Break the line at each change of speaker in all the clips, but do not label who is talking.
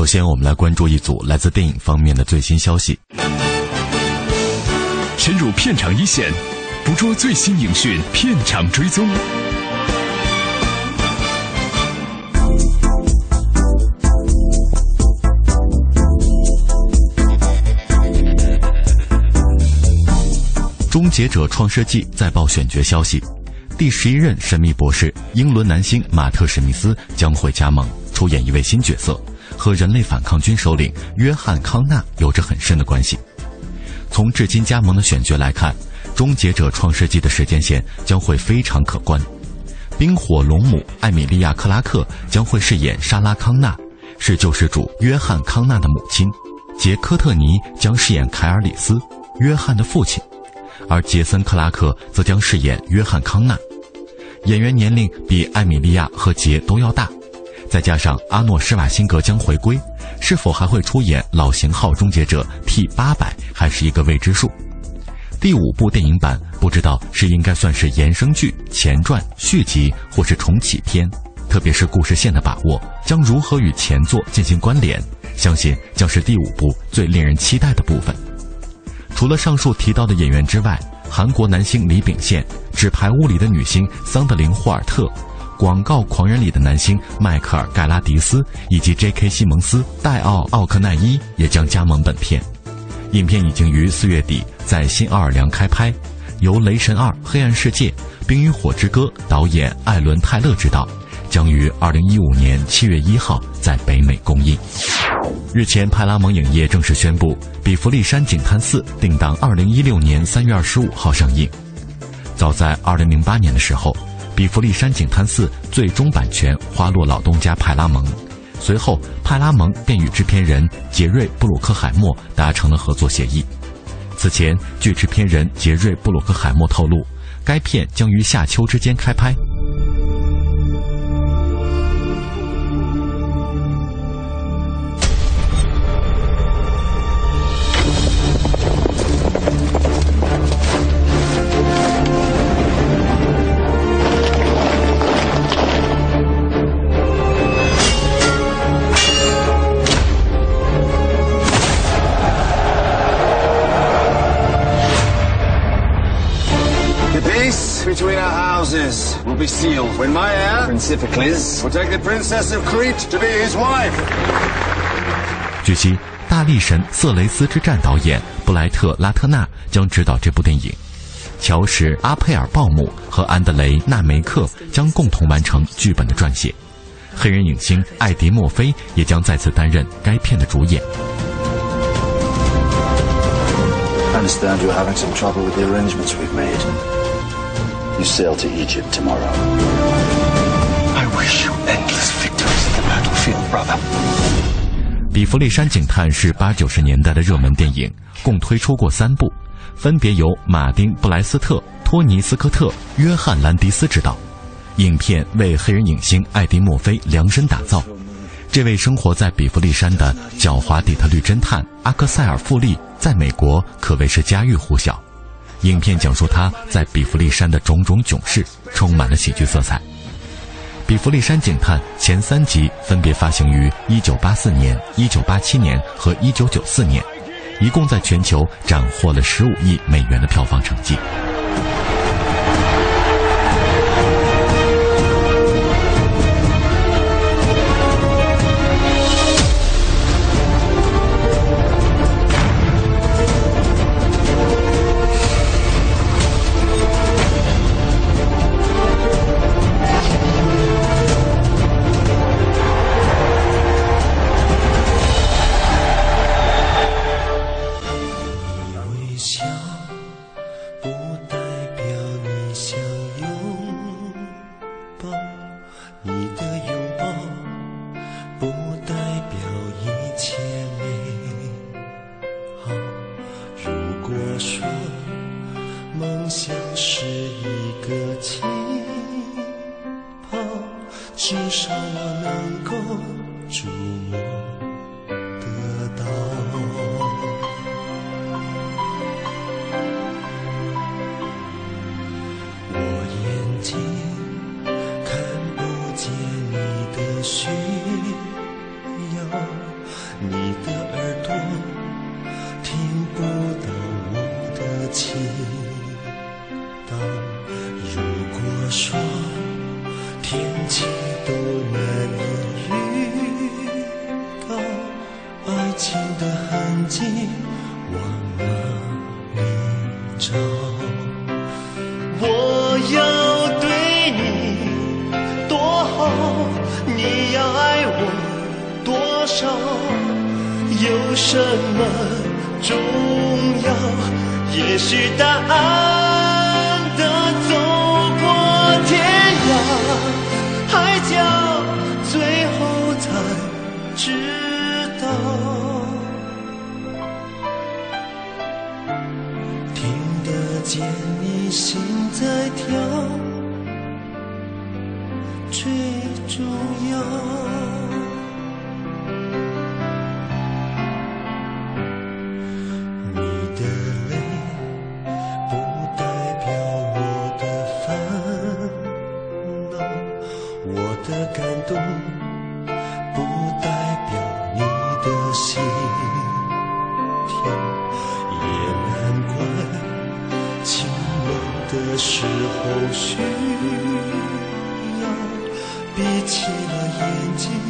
首先，我们来关注一组来自电影方面的最新消息。
深入片场一线，捕捉最新影讯，片场追踪。
《终结者：创世纪》再报选角消息，第十一任神秘博士英伦男星马特·史密斯将会加盟出演一位新角色，和人类反抗军首领约翰·康纳有着很深的关系。从至今加盟的选角来看，《终结者：创世纪》的时间线将会非常可观。冰火龙母艾米莉亚·克拉克将会饰演莎拉·康纳，是救世主约翰·康纳的母亲；杰科特尼将饰演凯尔里斯，约翰的父亲。而杰森·克拉克则将饰演约翰·康纳，演员年龄比艾米莉亚和杰都要大，再加上阿诺·施瓦辛格将回归，是否还会出演老型号终结者 T 八百还是一个未知数。第五部电影版不知道是应该算是衍生剧、前传、续集或是重启篇，特别是故事线的把握将如何与前作进行关联，相信将是第五部最令人期待的部分。除了上述提到的演员之外，韩国男星李秉宪、纸牌屋里的女星桑德林·霍尔特、广告狂人里的男星迈克尔·盖拉迪斯以及 J.K. 西蒙斯、戴奥·奥克奈伊也将加盟本片。影片已经于四月底在新奥尔良开拍，由《雷神二：黑暗世界》《冰与火之歌》导演艾伦·泰勒执导。将于二零一五年七月一号在北美公映。日前，派拉蒙影业正式宣布，《比弗利山警探四》定档二零一六年三月二十五号上映。早在二零零八年的时候，《比弗利山景滩四》最终版权花落老东家派拉蒙，随后派拉蒙便与制片人杰瑞·布鲁克海默达成了合作协议。此前，据制片人杰瑞·布鲁克海默透露，该片将于夏秋之间开拍。
Be sealed when my heir, Prince Iphicles, will take the Princess of Crete to be his wife.
据悉，大力神色雷斯之战导演布莱特·拉特纳将执导这部电影，乔什·阿佩尔鲍姆和安德雷·纳梅克将共同完成剧本的撰写，黑人影星艾迪·墨菲也将再次担任该片的主演。
I understand you're having some trouble with the arrangements we've made. You sail to Egypt tomorrow. I wish you endless victories in the battlefield, brother.
《比弗利山警探》是八九十年代的热门电影，共推出过三部，分别由马丁·布莱斯特、托尼·斯科特、约翰·兰迪斯执导。影片为黑人影星艾迪·墨菲量身打造。这位生活在比弗利山的狡猾底特律侦探阿克塞尔·富利，在美国可谓是家喻户晓。影片讲述他在比弗利山的种种囧事，充满了喜剧色彩。《比弗利山警探》前三集分别发行于1984年、1987年和1994年，一共在全球斩获了15亿美元的票房成绩。
时候需要闭起了眼睛。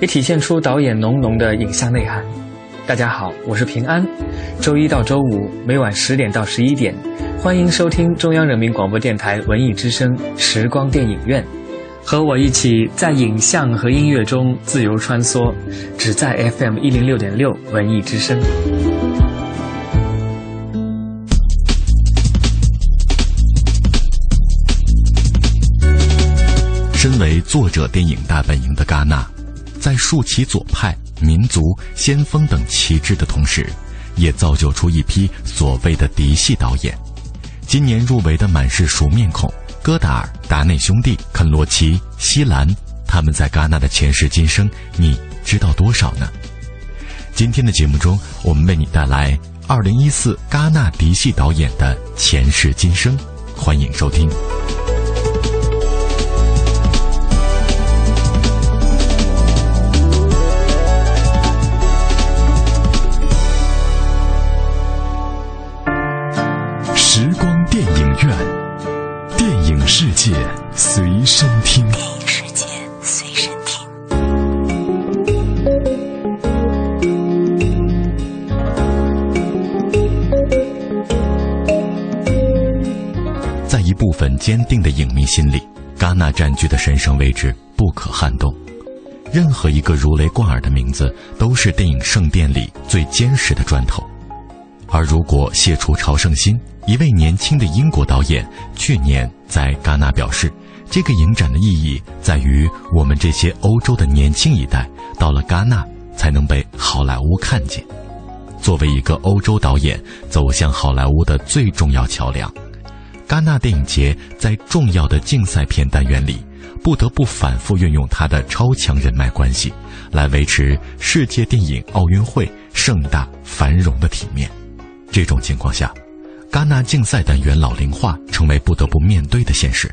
也体现出导演浓浓的影像内涵。大家好，我是平安。周一到周五每晚十点到十一点，欢迎收听中央人民广播电台文艺之声时光电影院，和我一起在影像和音乐中自由穿梭，只在 FM 一零六点六文艺之声。
身为作者电影大本营的戛纳，在竖起左派、民族、先锋等旗帜的同时，也造就出一批所谓的嫡系导演。今年入围的满是熟面孔，戈达尔、达内兄弟、肯罗奇、西兰，他们在戛纳的前世今生，你知道多少呢？今天的节目中，我们为你带来2014戛纳嫡系导演的前世今生，欢迎收听。
世界随身听。
电影世界随身听。
在一部分坚定的影迷心里，戛纳占据的神圣位置不可撼动。任何一个如雷贯耳的名字，都是电影圣殿里最坚实的砖头。而如果卸除朝圣心，一位年轻的英国导演去年在戛纳表示，这个影展的意义在于我们这些欧洲的年轻一代到了戛纳才能被好莱坞看见。作为一个欧洲导演走向好莱坞的最重要桥梁，戛纳电影节在重要的竞赛片单元里，不得不反复运用他的超强人脉关系，来维持世界电影奥运会盛大繁荣的体面。这种情况下，戛纳竞赛单元老龄化成为不得不面对的现实。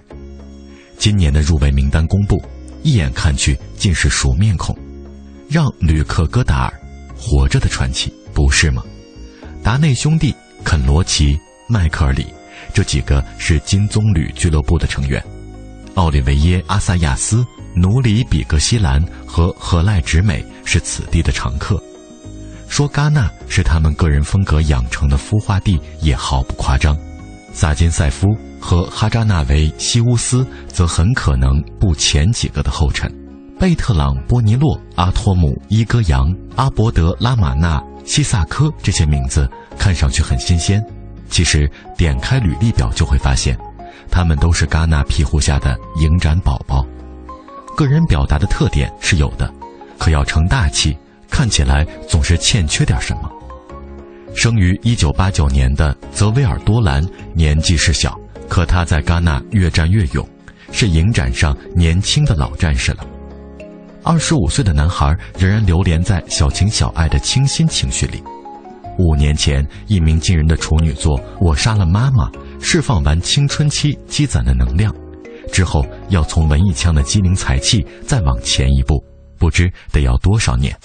今年的入围名单公布，一眼看去尽是熟面孔，让吕克·戈达尔活着的传奇，不是吗？达内兄弟、肯·罗奇、迈克尔·里，这几个是金棕榈俱乐部的成员；奥利维耶·阿萨亚斯、努里·比格西兰和何赖直美是此地的常客。说戛纳是他们个人风格养成的孵化地也毫不夸张，萨金塞夫和哈扎纳维西乌斯则很可能步前几个的后尘，贝特朗波尼洛、阿托姆伊戈扬、阿伯德拉马纳西萨科这些名字看上去很新鲜，其实点开履历表就会发现，他们都是戛纳庇护下的影展宝宝，个人表达的特点是有的，可要成大器。看起来总是欠缺点什么。生于一九八九年的泽维尔多兰年纪是小，可他在戛纳越战越勇，是影展上年轻的老战士了。二十五岁的男孩仍然流连在小情小爱的清新情绪里。五年前，一鸣惊人的处女作《我杀了妈妈》释放完青春期积攒的能量，之后要从文艺腔的机灵才气再往前一步。不知得要多少年。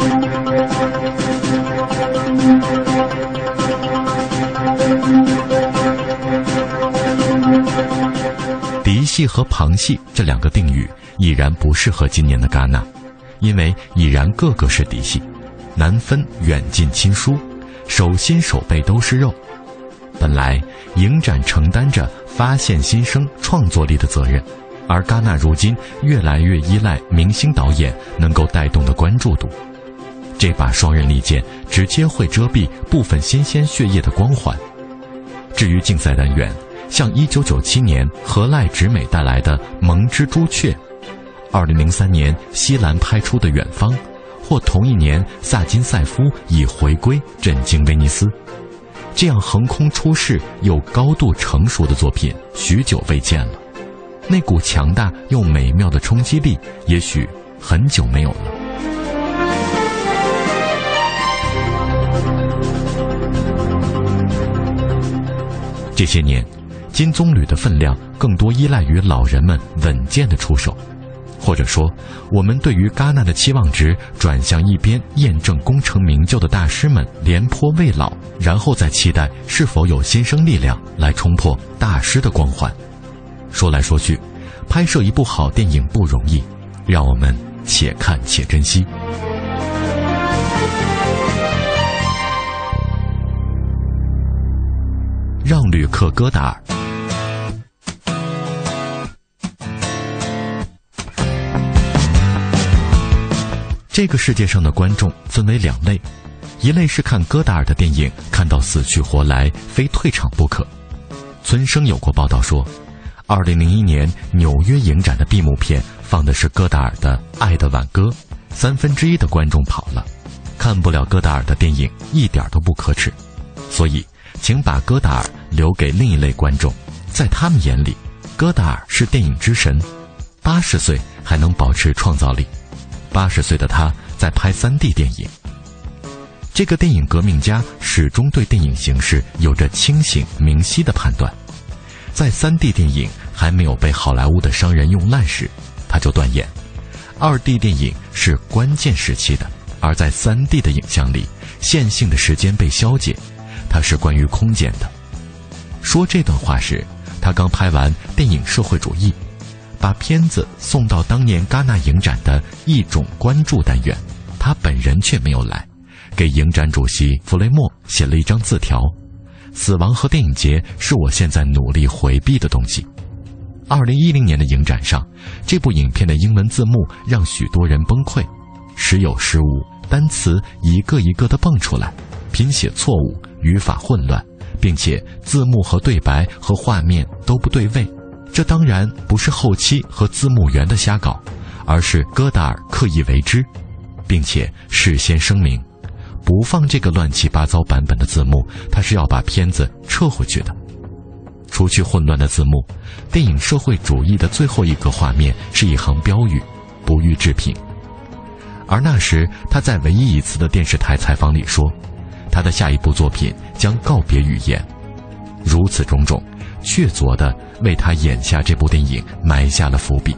嫡系和旁系这两个定语已然不适合今年的戛纳，因为已然个个是嫡系，难分远近亲疏，手心手背都是肉。本来影展承担着发现新生创作力的责任。而戛纳如今越来越依赖明星导演能够带动的关注度，这把双刃利剑直接会遮蔽部分新鲜血液的光环。至于竞赛单元，像1997年何赖直美带来的《蒙之朱雀》，2003年西兰拍出的《远方》，或同一年萨金塞夫已回归震惊威尼斯，这样横空出世又高度成熟的作品，许久未见了。那股强大又美妙的冲击力，也许很久没有了。这些年，金棕榈的分量更多依赖于老人们稳健的出手，或者说，我们对于戛纳的期望值转向一边，验证功成名就的大师们廉颇未老，然后再期待是否有新生力量来冲破大师的光环。说来说去，拍摄一部好电影不容易，让我们且看且珍惜。让旅客戈达尔。这个世界上的观众分为两类，一类是看戈达尔的电影看到死去活来，非退场不可。村生有过报道说。二零零一年纽约影展的闭幕片放的是戈达尔的《爱的挽歌》，三分之一的观众跑了，看不了戈达尔的电影一点都不可耻。所以，请把戈达尔留给另一类观众，在他们眼里，戈达尔是电影之神，八十岁还能保持创造力，八十岁的他在拍三 D 电影。这个电影革命家始终对电影形式有着清醒明晰的判断。在 3D 电影还没有被好莱坞的商人用烂时，他就断言，2D 电影是关键时期的。而在 3D 的影像里，线性的时间被消解，它是关于空间的。说这段话时，他刚拍完电影《社会主义》，把片子送到当年戛纳影展的一种关注单元，他本人却没有来，给影展主席弗雷默写了一张字条。死亡和电影节是我现在努力回避的东西，二零一零年的影展上，这部影片的英文字幕让许多人崩溃，时有时无，单词一个一个的蹦出来，拼写错误，语法混乱，并且字幕和对白和画面都不对位。这当然不是后期和字幕员的瞎搞，而是戈达尔刻意为之，并且事先声明，不放这个乱七八糟版本的字幕，他是要把片子撤回去的。除去混乱的字幕，电影《社会主义》的最后一个画面是一行标语：“不予置评。”而那时他在唯一一次的电视台采访里说，他的下一部作品将告别语言。如此种种，确凿地为他眼下这部电影埋下了伏笔，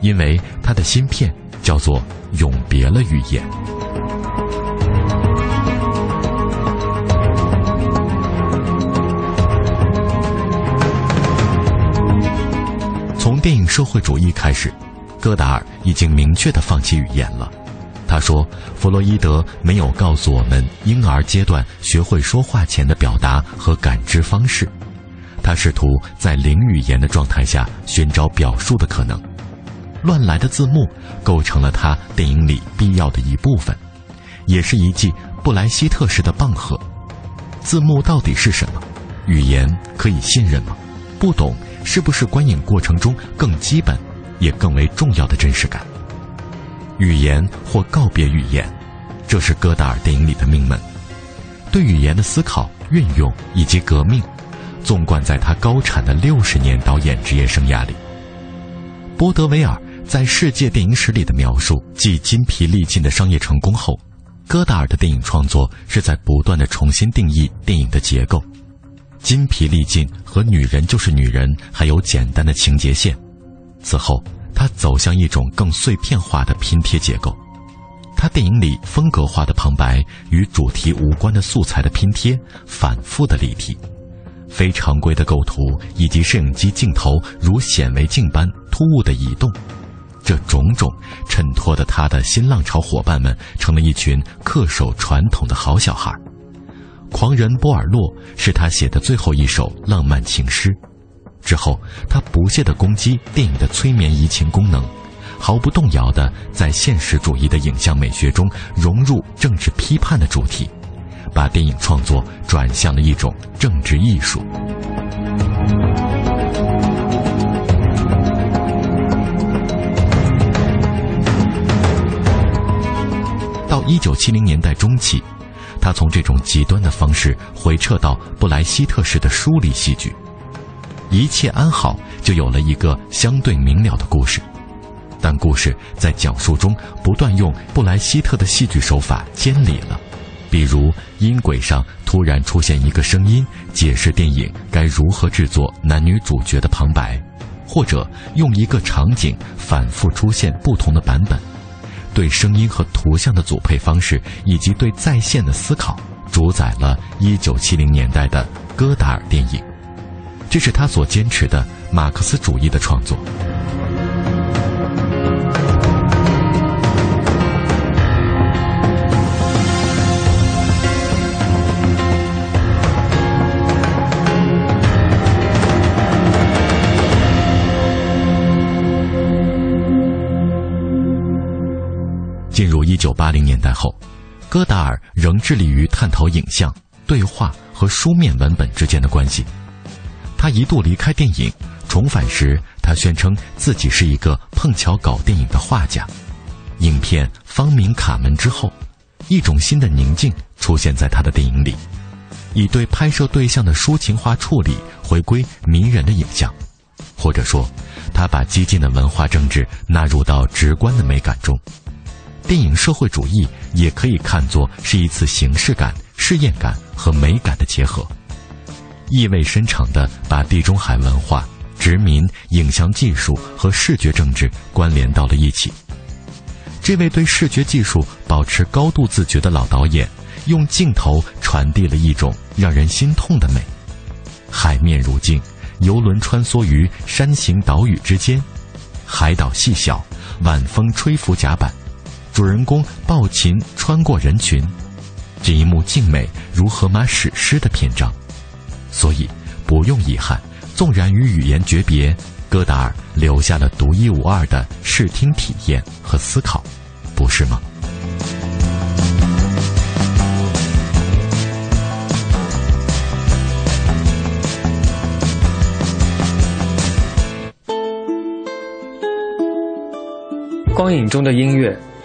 因为他的新片叫做《永别了语言》。电影《社会主义》开始，戈达尔已经明确地放弃语言了。他说：“弗洛伊德没有告诉我们婴儿阶段学会说话前的表达和感知方式。他试图在零语言的状态下寻找表述的可能。乱来的字幕构成了他电影里必要的一部分，也是一记布莱希特式的棒喝。字幕到底是什么？语言可以信任吗？不懂。”是不是观影过程中更基本，也更为重要的真实感？语言或告别语言，这是戈达尔电影里的命门。对语言的思考、运用以及革命，纵贯在他高产的六十年导演职业生涯里。波德维尔在世界电影史里的描述，继筋疲力尽的商业成功后，戈达尔的电影创作是在不断的重新定义电影的结构。筋疲力尽和女人就是女人，还有简单的情节线。此后，他走向一种更碎片化的拼贴结构。他电影里风格化的旁白与主题无关的素材的拼贴，反复的立体，非常规的构图以及摄影机镜头如显微镜般突兀的移动，这种种衬托的他的新浪潮伙伴们成了一群恪守传统的好小孩。狂人波尔洛是他写的最后一首浪漫情诗，之后他不懈地攻击电影的催眠移情功能，毫不动摇地在现实主义的影像美学中融入政治批判的主题，把电影创作转向了一种政治艺术。到一九七零年代中期。他从这种极端的方式回撤到布莱希特式的疏离戏剧，一切安好，就有了一个相对明了的故事。但故事在讲述中不断用布莱希特的戏剧手法监理了，比如音轨上突然出现一个声音，解释电影该如何制作男女主角的旁白，或者用一个场景反复出现不同的版本。对声音和图像的组配方式，以及对在线的思考，主宰了1970年代的戈达尔电影。这是他所坚持的马克思主义的创作。九八零年代后，戈达尔仍致力于探讨影像、对话和书面文本之间的关系。他一度离开电影，重返时，他宣称自己是一个碰巧搞电影的画家。影片《方明卡门》之后，一种新的宁静出现在他的电影里，以对拍摄对象的抒情化处理回归迷人的影像，或者说，他把激进的文化政治纳入到直观的美感中。电影社会主义也可以看作是一次形式感、试验感和美感的结合，意味深长地把地中海文化、殖民、影像技术和视觉政治关联到了一起。这位对视觉技术保持高度自觉的老导演，用镜头传递了一种让人心痛的美。海面如镜，游轮穿梭于山形岛屿之间，海岛细小，晚风吹拂甲板。主人公抱琴穿过人群，这一幕静美如荷马史诗的篇章，所以不用遗憾，纵然与语言诀别，戈达尔留下了独一无二的视听体验和思考，不是吗？
光影中的音乐。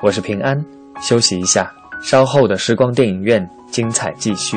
我是平安休息一下稍后的时光电影院精彩继续。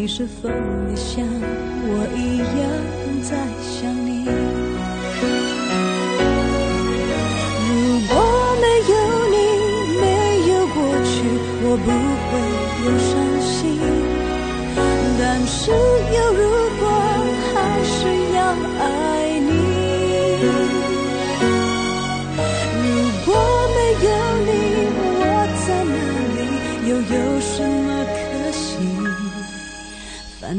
你是否也像我一样在想你？如果没有你没有过去我不会有伤心。但是有如果还是要爱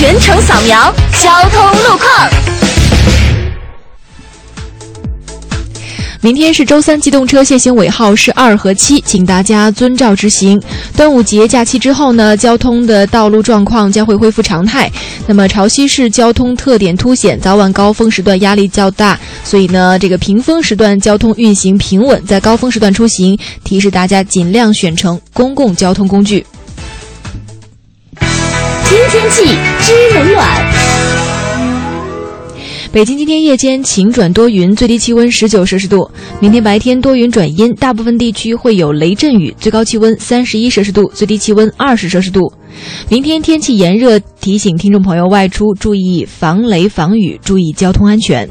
全程扫描交通路况。
明天是周三，机动车限行尾号是二和七，请大家遵照执行。端午节假期之后呢，交通的道路状况将会恢复常态。那么潮汐市交通特点凸显，早晚高峰时段压力较大，所以呢，这个平峰时段交通运行平稳，在高峰时段出行，提示大家尽量选乘公共交通工具。
听天气知冷暖。
北京今天夜间晴转多云，最低气温十九摄氏度。明天白天多云转阴，大部分地区会有雷阵雨，最高气温三十一摄氏度，最低气温二十摄氏度。明天天气炎热，提醒听众朋友外出注意防雷防雨，注意交通安全。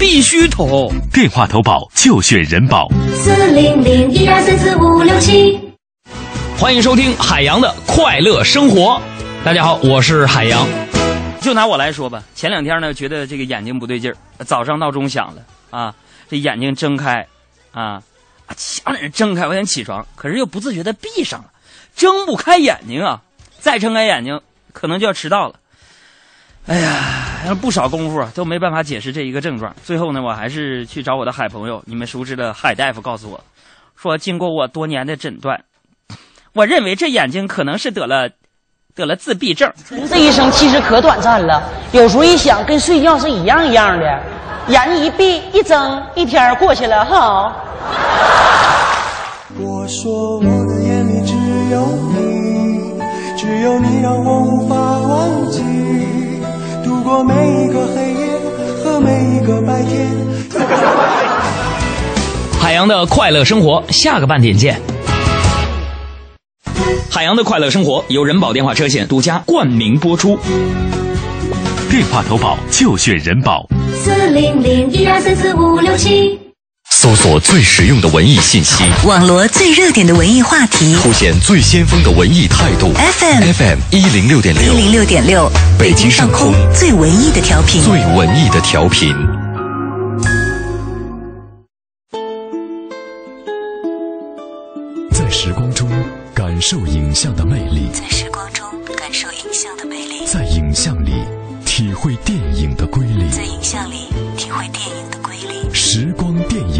必须投
电话投保就选人保
四零零一二三四五六七。
欢迎收听海洋的快乐生活。大家好，我是海洋。
就拿我来说吧，前两天呢，觉得这个眼睛不对劲儿，早上闹钟响了啊，这眼睛睁开，啊，想在那睁开，我想起床，可是又不自觉的闭上了，睁不开眼睛啊，再睁开眼睛，可能就要迟到了。哎呀，不少功夫啊，都没办法解释这一个症状。最后呢，我还是去找我的海朋友，你们熟知的海大夫，告诉我，说经过我多年的诊断，我认为这眼睛可能是得了，得了自闭症。
这一生其实可短暂了，有时候一想，跟睡觉是一样一样的，眼睛一闭一睁，一天过去了哈。
我说我的眼里只有你，只有你让我无法忘记。度过每一个黑夜和每一个白天。
海洋的快乐生活，下个半点见。海洋的快乐生活由人保电话车险独家冠名播出。
电话投保就选人保
四零零一二三四五六七。
搜索最实用的文艺信息，
网罗最热点的文艺话题，
凸显最先锋的文艺态度。
FM
FM 一零六点六，
一零六点六，
北京上空
最文艺的调频，
最文艺的调频。
在时光中感受影像的魅力，
在时光中感受影像的魅力，
在影像里体会电影的瑰丽，
在影像里体会电影的瑰丽。
时光电影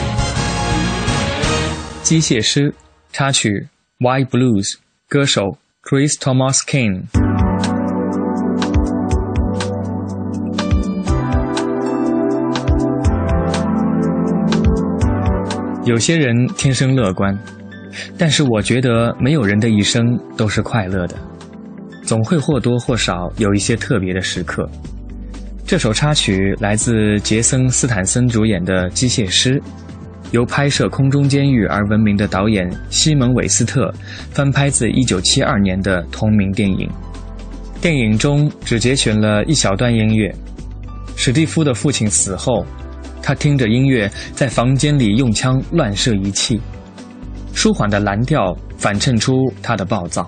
机械师插曲《White Blues》，歌手 Chris Thomas King。有些人天生乐观，但是我觉得没有人的一生都是快乐的，总会或多或少有一些特别的时刻。这首插曲来自杰森·斯坦森主演的《机械师》，
由拍摄《空中监狱》而闻名的导演西蒙·韦斯特翻拍自1972年的同名电影。电影中只节选了一小段音乐。史蒂夫的父亲死后，他听着音乐在房间里用枪乱射一气，舒缓的蓝调反衬出他的暴躁。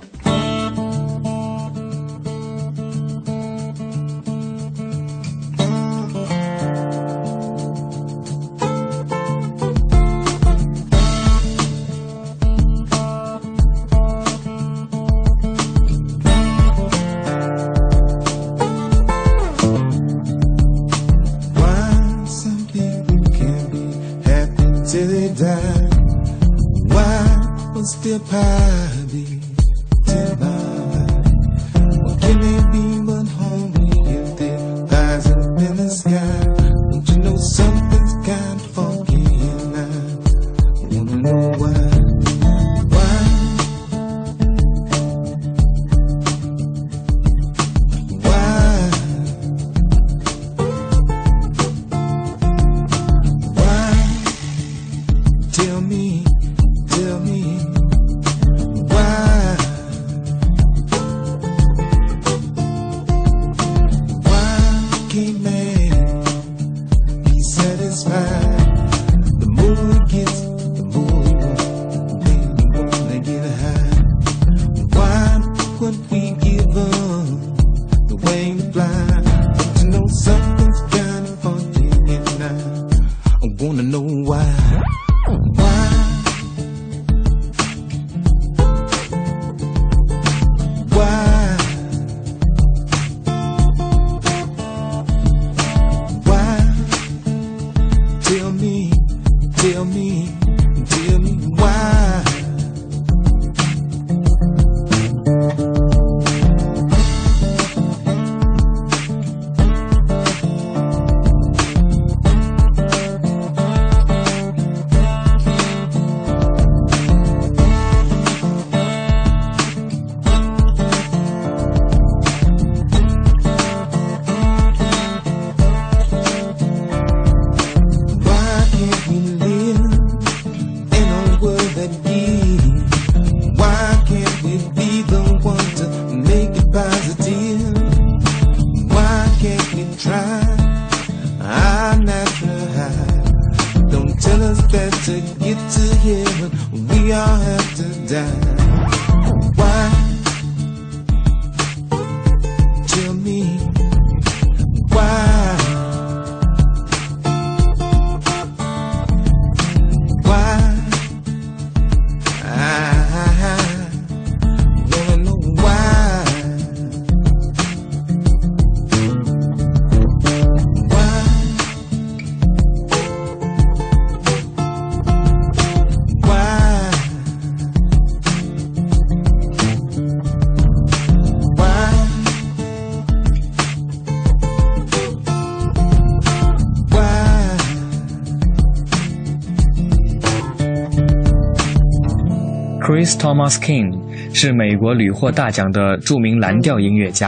Chris Thomas King 是美国屡获大奖的著名蓝调音乐家，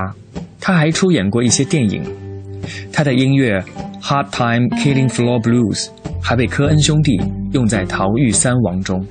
他还出演过一些电影。他的音乐《Hard Time Killing Floor Blues》还被科恩兄弟用在《逃狱三王》中。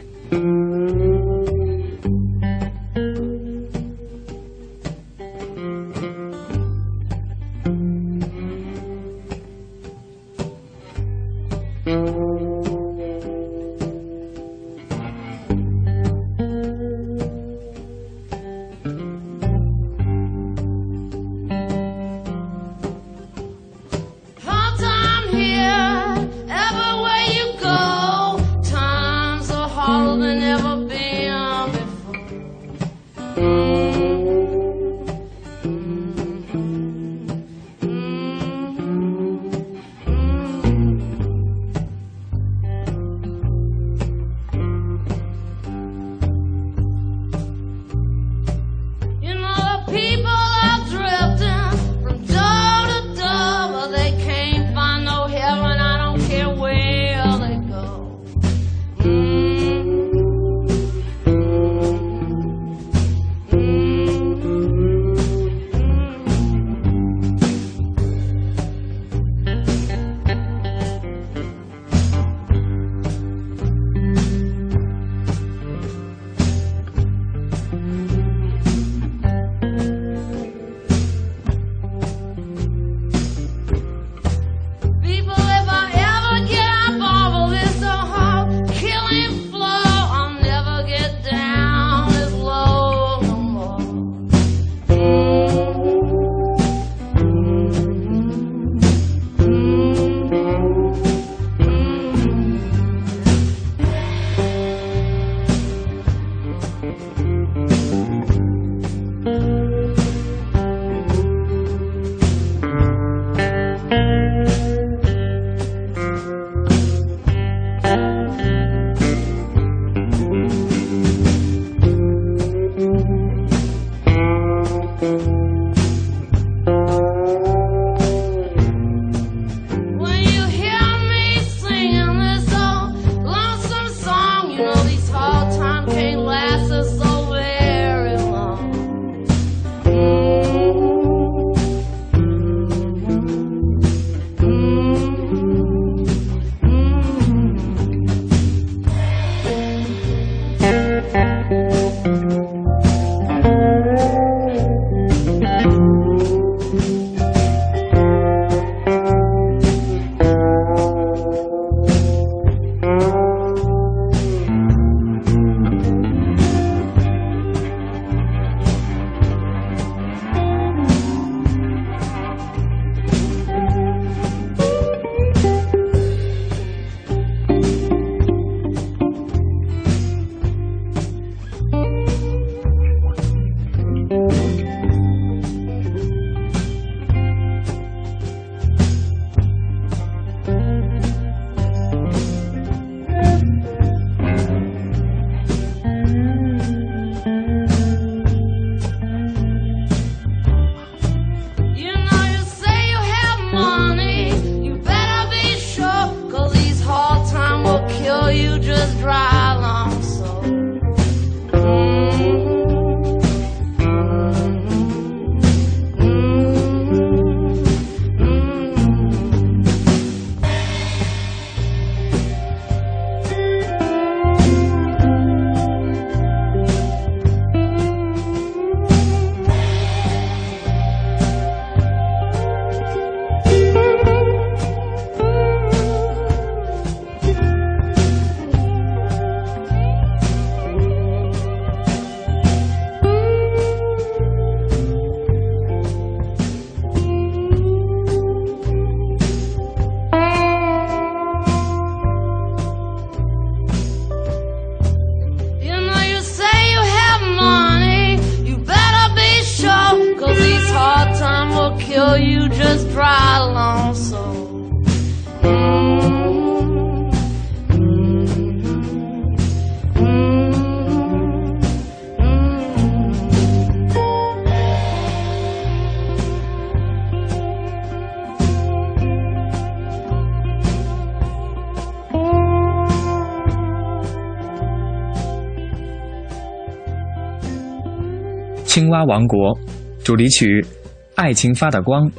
青蛙王国》主题曲《爱情发的光》，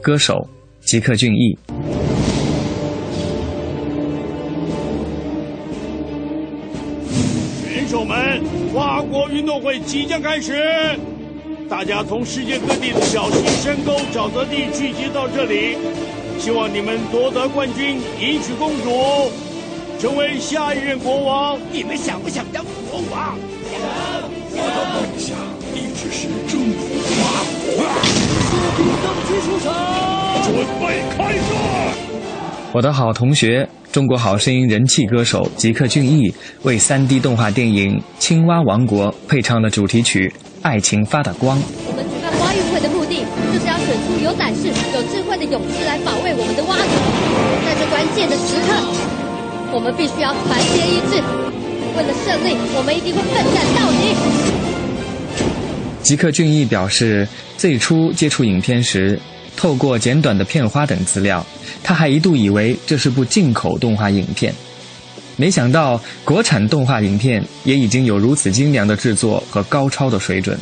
歌手吉克隽逸。
选手们，跨国运动会即将开始，大家从世界各地的小溪、山沟、沼泽地聚集到这里，希望你们夺得冠军，迎娶公主，成为下一任国王。你们想不想当国王？想。
我的梦想一直是征服法国。
登基出场，
准备开战。
我的好同学，中国好声音人气歌手吉克隽逸为 3D 动画电影《青蛙王国》配唱了主题曲《爱情发的光》。
我们举办蛙运会的目的，就是要选出有胆识、有智慧的勇士来保卫我们的蛙族。在这关键的时刻，我们必须要团结一致。为了胜利，我们一定会奋战到底。
吉克隽逸表示，最初接触影片时，透过简短的片花等资料，他还一度以为这是部进口动画影片。没想到，国产动画影片也已经有如此精良的制作和高超的水准。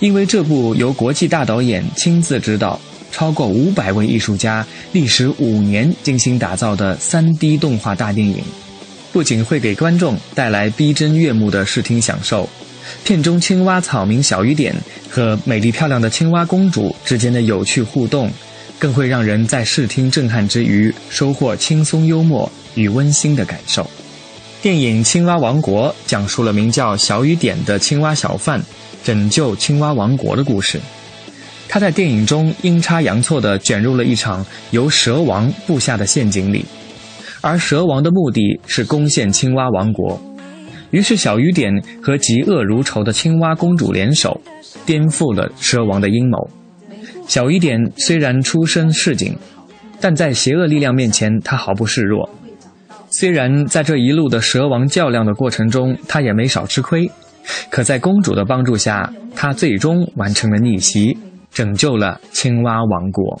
因为这部由国际大导演亲自指导、超过五百位艺术家历时五年精心打造的 3D 动画大电影。不仅会给观众带来逼真悦目的视听享受，片中青蛙草民小雨点和美丽漂亮的青蛙公主之间的有趣互动，更会让人在视听震撼之余收获轻松幽默与温馨的感受。电影《青蛙王国》讲述了名叫小雨点的青蛙小贩拯救青蛙王国的故事。他在电影中阴差阳错地卷入了一场由蛇王布下的陷阱里。而蛇王的目的是攻陷青蛙王国，于是小雨点和嫉恶如仇的青蛙公主联手，颠覆了蛇王的阴谋。小雨点虽然出身市井，但在邪恶力量面前，他毫不示弱。虽然在这一路的蛇王较量的过程中，他也没少吃亏，可在公主的帮助下，他最终完成了逆袭，拯救了青蛙王国。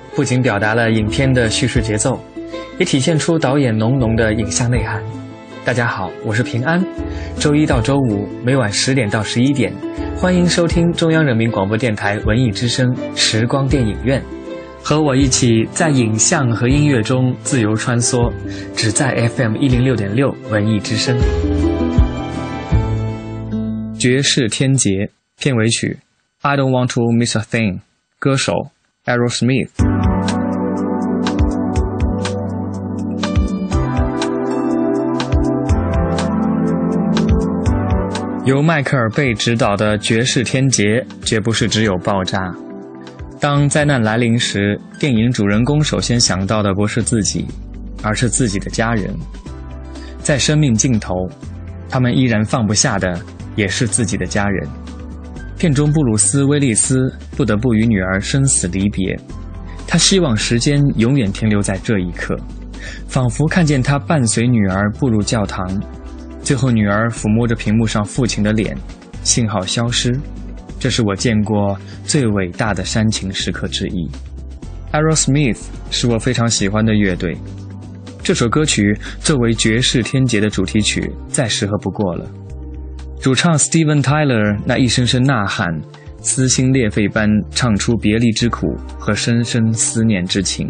不仅表达了影片的叙事节奏，也体现出导演浓浓的影像内涵。大家好，我是平安。周一到周五每晚十点到十一点，欢迎收听中央人民广播电台文艺之声时光电影院，和我一起在影像和音乐中自由穿梭，只在 FM 一零六点六文艺之声。绝世天劫片尾曲《I Don't Want to Miss a Thing》，歌手 Aerosmith。由迈克尔·贝执导的《绝世天劫》绝不是只有爆炸。当灾难来临时，电影主人公首先想到的不是自己，而是自己的家人。在生命尽头，他们依然放不下的也是自己的家人。片中布鲁斯·威利斯不得不与女儿生死离别，他希望时间永远停留在这一刻，仿佛看见他伴随女儿步入教堂。最后，女儿抚摸着屏幕上父亲的脸，信号消失。这是我见过最伟大的煽情时刻之一。Aerosmith 是我非常喜欢的乐队，这首歌曲作为《绝世天劫》的主题曲，再适合不过了。主唱 Steven Tyler 那一声声呐喊，撕心裂肺般唱出别离之苦和深深思念之情。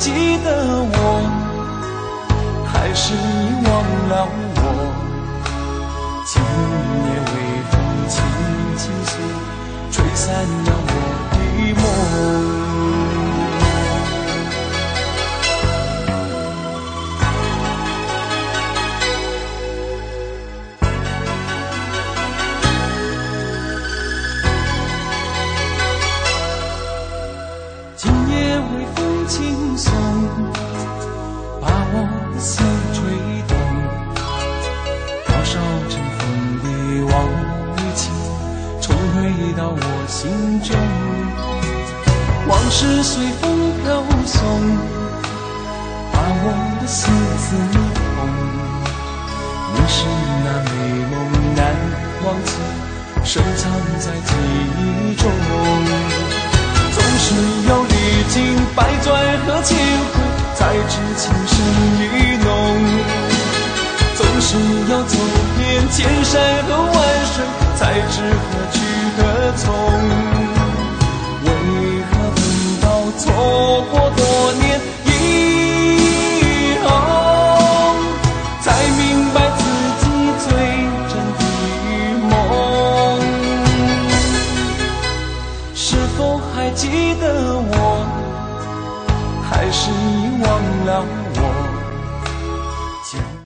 记得我，还是你忘了我？今夜微风轻轻吹，吹散了我的梦。